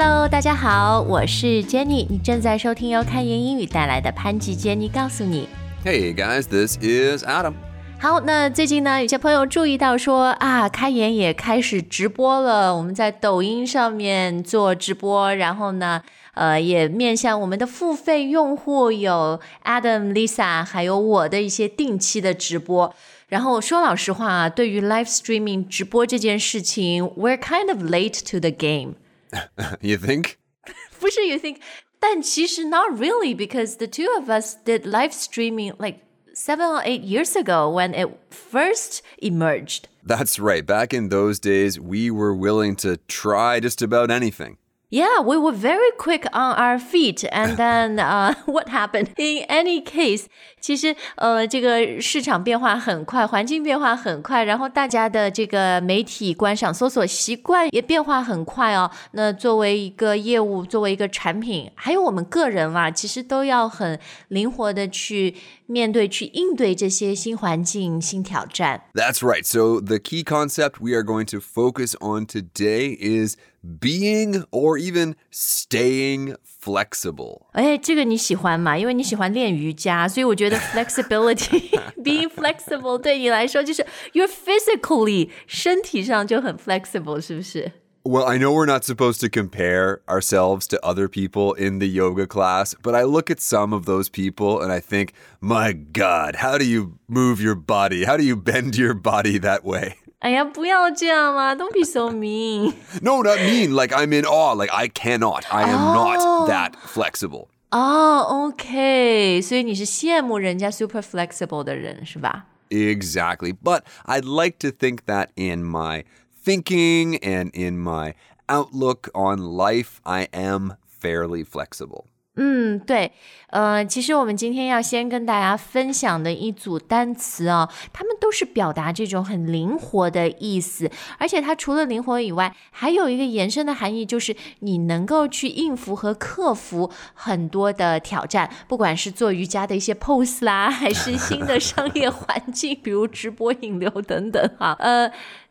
Hello，大家好，我是 Jenny，你正在收听由开言英语带来的潘吉 Jenny 告诉你。Hey guys, this is Adam. 好，那最近呢，有些朋友注意到说啊，开言也开始直播了，我们在抖音上面做直播，然后呢，呃，也面向我们的付费用户有 Adam、Lisa，还有我的一些定期的直播。然后说老实话，对于 live streaming 直播这件事情，we're kind of late to the game。You think? 不是 you think，但其实 not really because the two of us did live streaming like seven or eight years ago when it first emerged. That's right. Back in those days, we were willing to try just about anything. Yeah, we were very quick on our feet, and then uh, what happened? In any case，其实呃，这个市场变化很快，环境变化很快，然后大家的这个媒体观赏、搜索习惯也变化很快哦。那作为一个业务，作为一个产品，还有我们个人啦，其实都要很灵活的去面对、去应对这些新环境、新挑战。 That's right. So, the key concept we are going to focus on today is being or even staying flexible. 哎，这个你喜欢吗？因为你喜欢练瑜伽，所以我觉得 flexibility being flexible 对你来说就是 you're physically 身体上就很 flexible，是不是？ Well, I know we're not supposed to compare ourselves to other people in the yoga class, but I look at some of those people and I think, my God, how do you move your body? How do you bend your body that way? 哎呀，不要这样嘛！Don't be so mean。 No, not mean. Like I'm in awe. Like I cannot. I am not that flexible. 哦、o k 所以你是羡慕人家 super flexible 的人是吧？ Exactly. But I'd like to think that in my thinking and in my outlook on life, I am fairly flexible. 嗯，对，呃，其实我们今天要先跟大家分享的一组单词啊，它们都是表达这种很灵活的意思，而且它除了灵活以外，还有一个延伸的含义，就是你能够去应付和克服很多的挑战，不管是做瑜伽的一些 pose 啦，还是新的商业环境，比如直播引流等等哈，呃。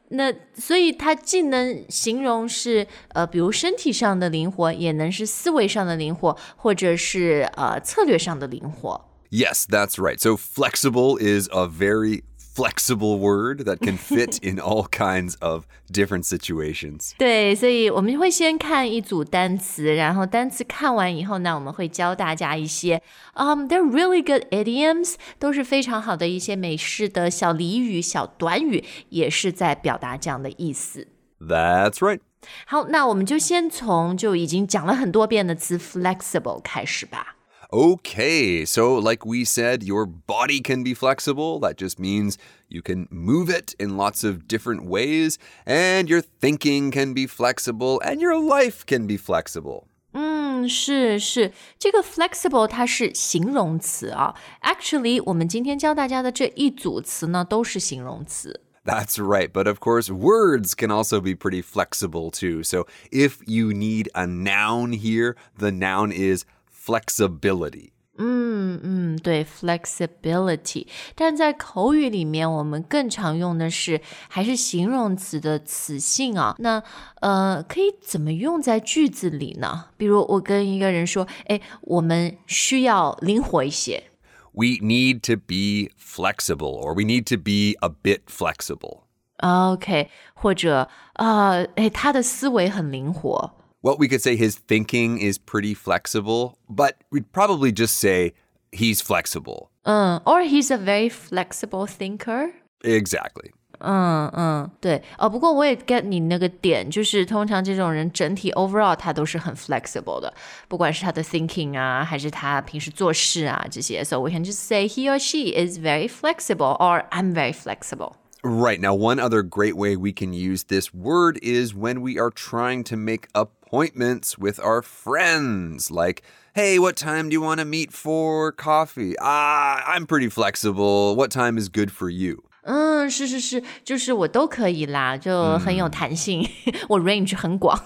那所以它既能形容是呃，比如身体上的灵活，也能是思维上的灵活，或者是呃策略上的灵活。Yes, that's right. So flexible is a very flexible word that can fit in all kinds of different situations. 对，所以我们会先看一组单词，然后单词看完以后呢，我们会教大家一些，嗯、t h e y r e really good idioms，都是非常好的一些美式的小俚语、小短语，也是在表达这样的意思。 That's right. 好，那我们就先从就已经讲了很多遍的词 flexible 开始吧。 Okay, so like we said, your body can be flexible. That just means you can move it in lots of different ways, and your thinking can be flexible, and your life can be flexible. 嗯，是是，这个 flexible 它是形容词啊。Actually，我们今天教大家的这一组词呢，都是形容词。 That's right, but of course, words can also be pretty flexible too. So if you need a noun here, the noun is flexibility. 嗯嗯，对，flexibility。但在口语里面，我们更常用的是还是形容词的词性啊。那呃，可以怎么用在句子里呢？比如我跟一个人说，哎，我们需要灵活一些。 We need to be flexible, or we need to be a bit flexible. OK，或者啊，哎，他的思维很灵活。 Well, we could say his thinking is pretty flexible, but we'd probably just say he's flexible. 嗯，or he's a very flexible thinker。 Exactly. 嗯嗯，对哦。不过我也 get 你那个点，就是通常这种人整体 overall 他都是很 flexible 的，不管是他的 thinking 啊，还是他平时做事啊这些。So we can just say he or she is very flexible, or I'm very flexible. Right. Now, one other great way we can use this word is when we are trying to make appointments with our friends. Like, hey, what time do you want to meet for coffee? Ah, I'm pretty flexible. What time is good for you? 嗯，是是是，就是我都可以啦，就很有弹性，我 range 很广。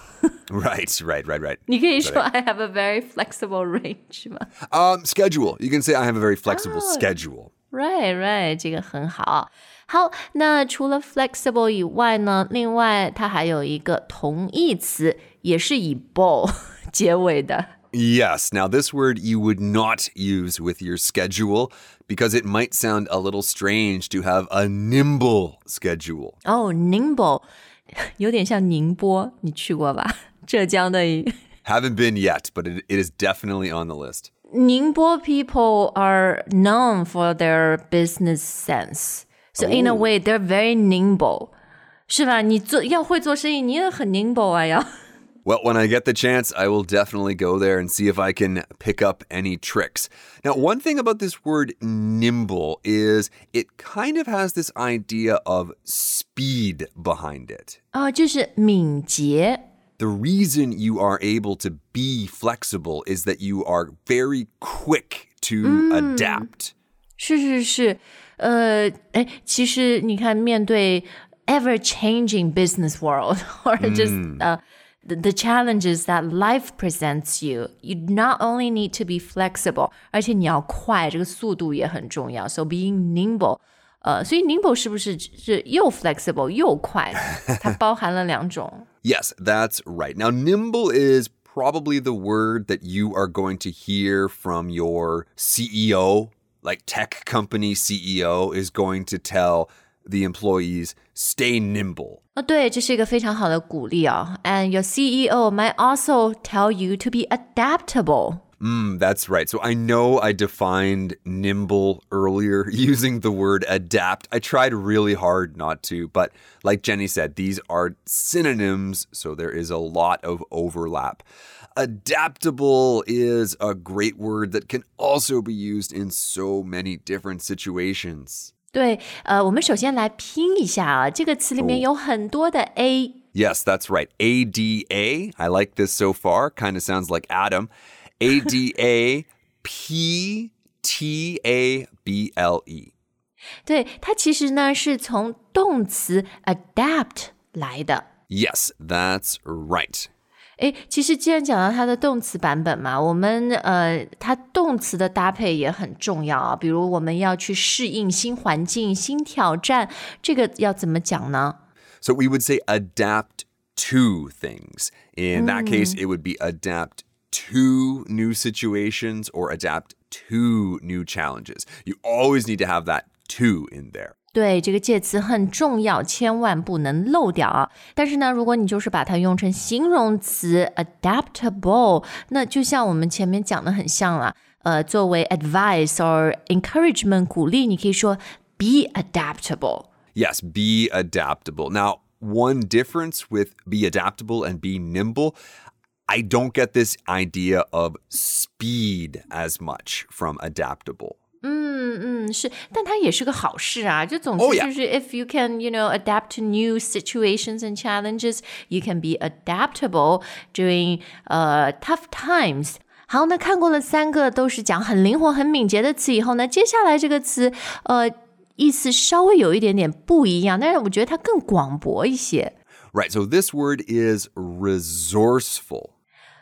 Right, right, right, right. 你可以说 I have a very flexible range 吗？ Um, schedule. You can say I have a very flexible schedule. Right, right，这个很好。 好，那除了 flexible 以外呢，另外它还有一个同义词，也是以 bo 结尾的。 Yes. Now, this word you would not use with your schedule because it might sound a little strange to have a nimble schedule. 哦、n i m b l e 有点像宁波，你去过吧？浙江的一 Haven't been yet, but it, it is definitely on the list. 宁波 people are known for their business sense. So in a way, they're very nimble. 是吧？你做要会做生意，你也很 nimble 啊，要。 Well, when I get the chance, I will definitely go there and see if I can pick up any tricks. Now, one thing about this word nimble is it kind of has this idea of speed behind it. 啊、就是敏捷。 The reason you are able to be flexible is that you are very quick to adapt. 是是是， 呃，哎，其实你看，面对 ever changing business world or just 呃、the the challenges that life presents you, you not only need to be flexible，而且你要快，这个速度也很重要。So being nimble，呃，所以 nimble 是不是是又 flexible 又快？它包含了两种。 Yes, that's right. Now, nimble is probably the word that you are going to hear from your CEO, like tech company CEO, is going to tell the employees stay nimble. 哦，对，这是一个非常好的鼓励啊、And your CEO might also tell you to be adaptable. Mm, that's right. So I know I defined nimble earlier using the word adapt. I tried really hard not to, but like Jenny said, these are synonyms, so there is a lot of overlap. Adaptable is a great word that can also be used in so many different situations. 对，呃，我们首先来拼一下啊，这个词里面有很多的 a， Yes, that's right. ADA. I like this so far. Kind of sounds like Adam. ADA P T A B L E. 对，它其实呢是从动词 adapt 来的。 Yes, that's right. 诶，其实既然讲到它的动词版本嘛，我们呃，它动词的搭配也很重要啊。比如我们要去适应新环境、新挑战，这个要怎么讲呢？ So we would say adapt to things. In that case, it would be adapt Two new situations or adapt to new challenges. You always need to have that to in there. 对这个介词很重要，千万不能漏掉啊！但是呢，如果你就是把它用成形容词 adaptable，那就像我们前面讲的很像了。呃，作为 advice or encouragement 鼓励，你可以说 be adaptable。Yes, be adaptable. Now, one difference with be adaptable and be nimble, I don't get this idea of speed as much from adaptable. 嗯嗯，是，但它也是个好事啊。就总之 Oh, yeah. 就是 if you can, you know, adapt to new situations and challenges, you can be adaptable during 呃、tough times. 好，那看过了三个都是讲很灵活、很敏捷的词以后呢，接下来这个词呃意思稍微有一点点不一样，但是我觉得它更广博一些。 Right, so this word is resourceful.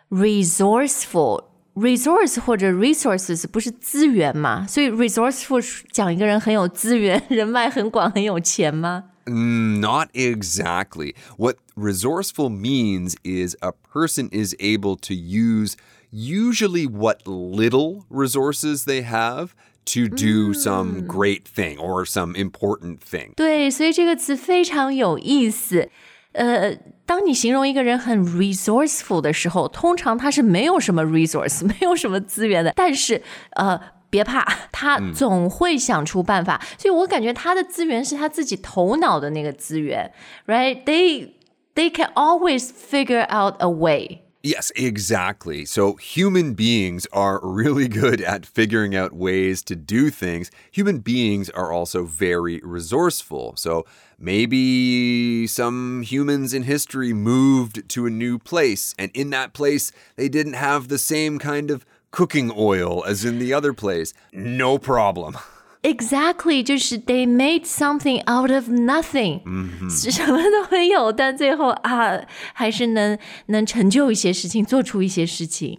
resourceful。resource 或者 resources 不是资源嘛，所以 resourceful 讲一个人很有资源，人脉很广，很有钱吗？ Mm, Not exactly. What resourceful means is a person is able to use usually what little resources they have to do some great thing or some important thing. 对，所以这个词非常有意思。 呃，当你形容一个人很 resourceful 的时候，通常他是没有什么 resource，没有什么资源的，但是呃。别怕，他总会想出办法，所以我感觉他的资源是他自己头脑的那个资源，right? They they can always figure out a way. Yes, exactly. So human beings are really good at figuring out ways to do things. Human beings are also very resourceful. So maybe some humans in history moved to a new place, and in that place, they didn't have the same kind of cooking oil as in the other place. No problem. Exactly，就是 they made something out of nothing，、什么都没有，但最后啊，还是能能成就一些事情，做出一些事情。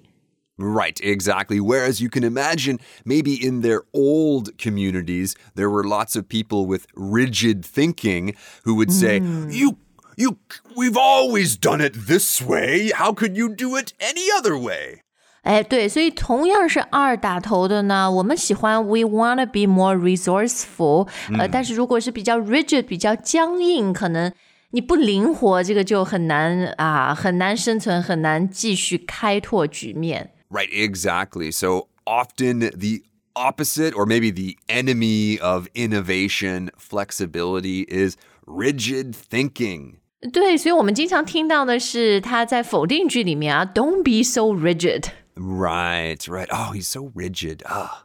Right, exactly. Whereas you can imagine maybe in their old communities, there were lots of people with rigid thinking who would say, You, you, we've always done it this way. How could you do it any other way? 哎，对，所以同样是 R 打头的呢，我们喜欢 We wanna be more resourceful，、呃，但是如果是比较 rigid、比较僵硬，可能你不灵活，这个就很难啊，很难生存，很难继续开拓局面。 Right, exactly. So often the opposite or maybe the enemy of innovation, flexibility is rigid thinking. 对，所以我们经常听到的是他在否定句里面啊，Don't be so rigid。 Right, right. Oh, he's so rigid. Ah.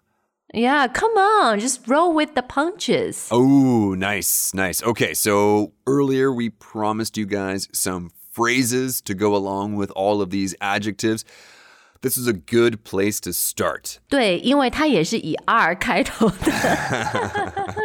Yeah, come on, just roll with the punches. Oh, nice, nice. Okay, so earlier we promised you guys some phrases to go along with all of these adjectives. This is a good place to start. 对，因为它也是以 R 开头的。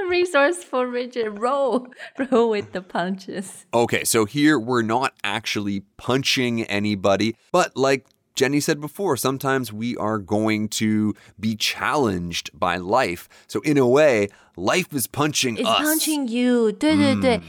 Resourceful, rigid, roll, roll with the punches. Okay, so here we're not actually punching anybody, but like Jenny said before, sometimes we are going to be challenged by life. So, in a way, life is punching It's us. punching you. 对对对。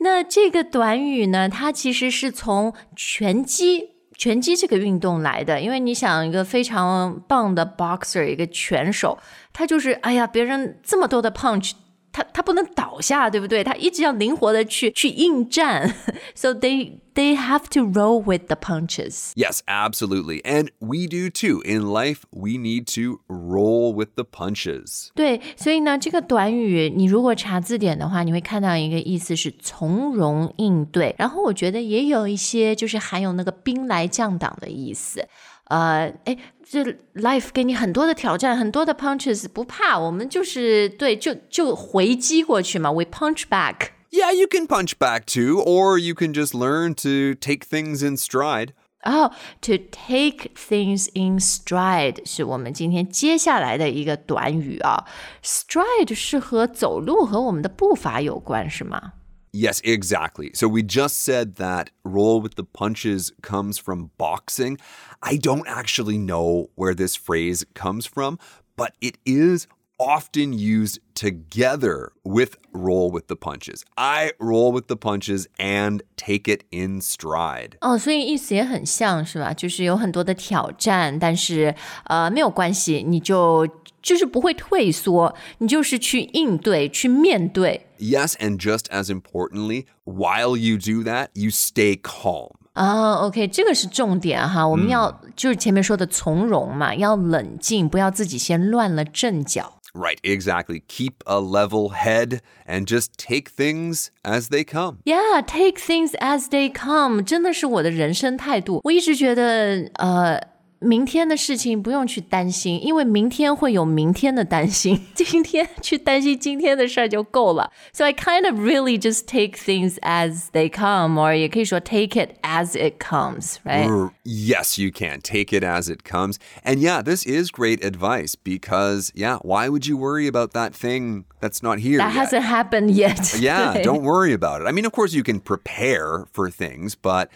那这个短语呢，它其实是从拳击。 拳击这个运动来的，因为你想一个非常棒的 boxer，一个拳手，他就是哎呀，别人这么多的 punch，他他不能倒下，对不对？他一直要灵活的去去应战，so they they have to roll with the punches。 Yes, absolutely. And we do too. In life, we need to roll with the punches. 对，所以呢，这个短语你如果查字典的话，你会看到一个意思是从容应对。然后我觉得也有一些就是含有那个兵来将挡的意思。呃，哎，这 life 给你很多的挑战，很多的 punches，不怕，我们就是对，就就回击过去嘛，we punch back。 Yeah, you can punch back too, or you can just learn to take things in stride. 然后 to take things in stride 是我们今天接下来的一个短语啊。stride 是和走路和我们的步伐有关，是吗？ Yes, exactly. So we just said that roll with the punches comes from boxing. I don't actually know where this phrase comes from, but it is often used together with roll with the punches. I roll with the punches and take it in stride. 哦，所以意思也很像是吧？就是有很多的挑战，但是呃没有关系，你就就是不会退缩，你就是去应对，去面对。 Yes, and just as importantly, while you do that, you stay calm. 啊、o k 这个是重点哈，我们要、就是前面说的从容嘛，要冷静，不要自己先乱了阵脚。 Right, exactly. Keep a level head and just take things as they come. Yeah, take things as they come，真的是我的人生态度。我一直觉得，呃， 明天的事情不用去担心，因为明天会有明天的担心，今天去担心今天的事儿就够了。So I kind of really just take things as they come, or 也可以说 take it as it comes, right? R- Yes, you can. Take it as it comes. And yeah, this is great advice because, yeah, why would you worry about that thing that's not here? That yet? hasn't happened yet. Yeah, 对 don't worry about it. I mean, of course, you can prepare for things, but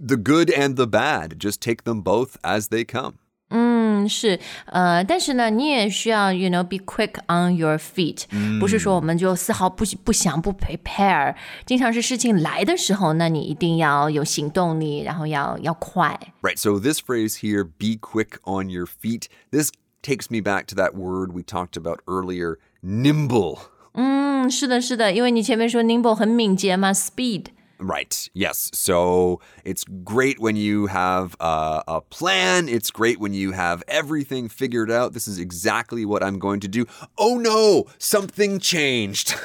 the good and the bad, just take them both as they come. 嗯，是，呃，但是呢，你也需要，you know, be quick on your feet，、不是说我们就丝毫不不想不 prepare，经常是事情来的时候，那你一定要有行动力，然后要要快。 Right. So this phrase here, be quick on your feet, this takes me back to that word we talked about earlier, nimble. 嗯，是的，是的，因为你前面说 nimble 很敏捷嘛，speed。 Right. Yes. So it's great when you have a, a plan. It's great when you have everything figured out. This is exactly what I'm going to do. Oh no, something changed.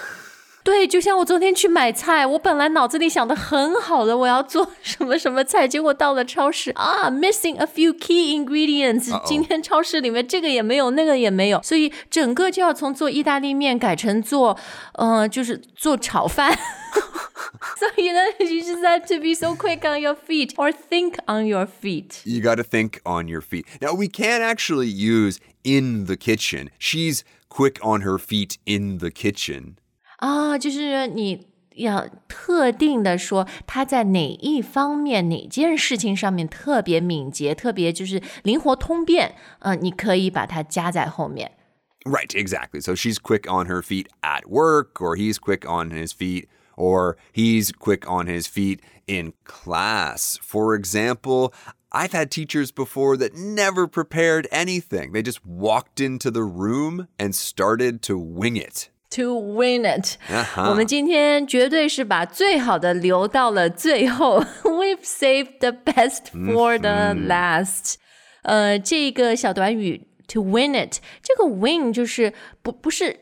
对，就像我昨天去买菜，我本来脑子里想的很好的，我要做什么什么菜，结果到了超市啊，missing a few key ingredients。今天超市里面这个也没有，那个也没有，所以整个就要从做意大利面改成做，呃，就是做炒饭。 所以呢，you just have to be so quick on your feet or think on your feet。 You got to think on your feet. Now, we can't actually use in the kitchen. She's quick on her feet in the kitchen. 啊，就是你 要特定的说他在哪一方面、哪件事情上面特别敏捷、特别就是灵活通便，呃，你可以把它加在后面。 Right, exactly. So she's quick on her feet at work, or he's quick on his feet, or he's quick on his feet in class. For example, I've had teachers before that never prepared anything. They just walked into the room and started to wing it. To win it，、啊哈我们今天绝对是把最好的留到了最后。We've saved the best for the last。呃，这个小短语 to win it，这个 win 就是不不是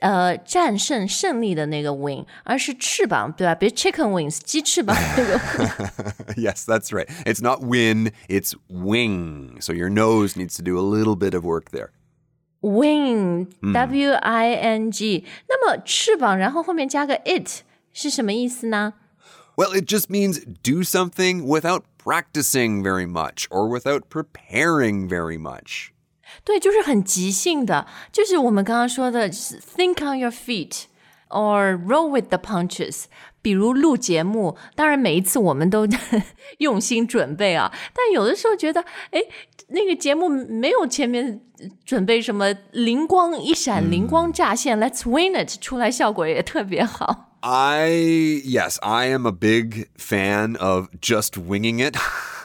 呃战胜胜利的那个 win，而是翅膀，对吧？比如 chicken wings 鸡翅膀那个 yes, that's right. It's not win, it's wing. So your nose needs to do a little bit of work there. wing w i n g。那么翅膀，然后后面加个 it 是什么意思呢？ Well, it just means do something without practicing very much or without preparing very much. 对，就是很即兴的，就是我们刚刚说的，就是 think on your feet or roll with the punches。比如录节目，当然每一次我们都用心准备啊，但有的时候觉得，哎，那个节目没有前面准备什么灵光一闪、灵光乍现、l e t s win it，出来效果也特别好。 I, yes, I am a big fan of just winging it.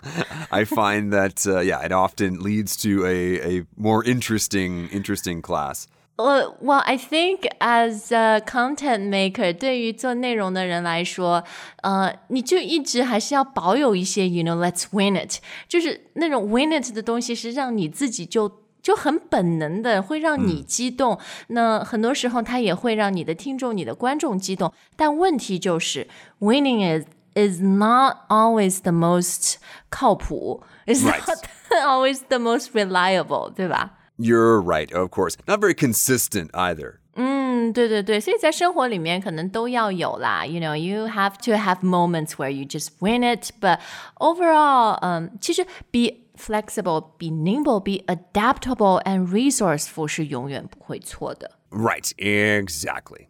I find that, uh, yeah, it often leads to a, a more interesting, interesting class. Uh, well, I think as a content maker，对于做内容的人来说，呃，你就一直还是要保有一些，you know，let's win it，就是那种 win it 的东西，是让你自己就就很本能的会让你激动。那很多时候，它也会让你的听众、你的观众激动。但问题就是，winning is is not always the most 靠谱，is Right. not always the most reliable，对吧？ You're right, of course. Not very consistent either. 嗯，对对对，所以在生活里面可能都要有啦。You know, you have to have moments where you just win it, but overall，嗯，其实 be flexible, be nimble, be adaptable and resourceful 是永远不会错的。 Right, exactly.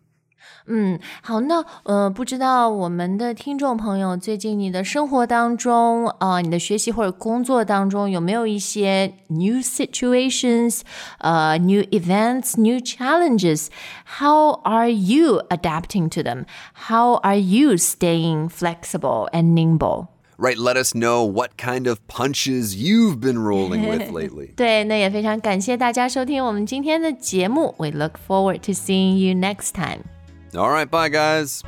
好，那呃，不知道我们的听众朋友最近你的生活当中，呃，你的学习或者工作当中有没有一些 new situations，呃，new events, new challenges? How are you adapting to them? How are you staying flexible and nimble? Right, let us know what kind of punches you've been rolling with lately. 对，那也非常感谢大家收听我们今天的节目。We look forward to seeing you next time. All right, bye, guys.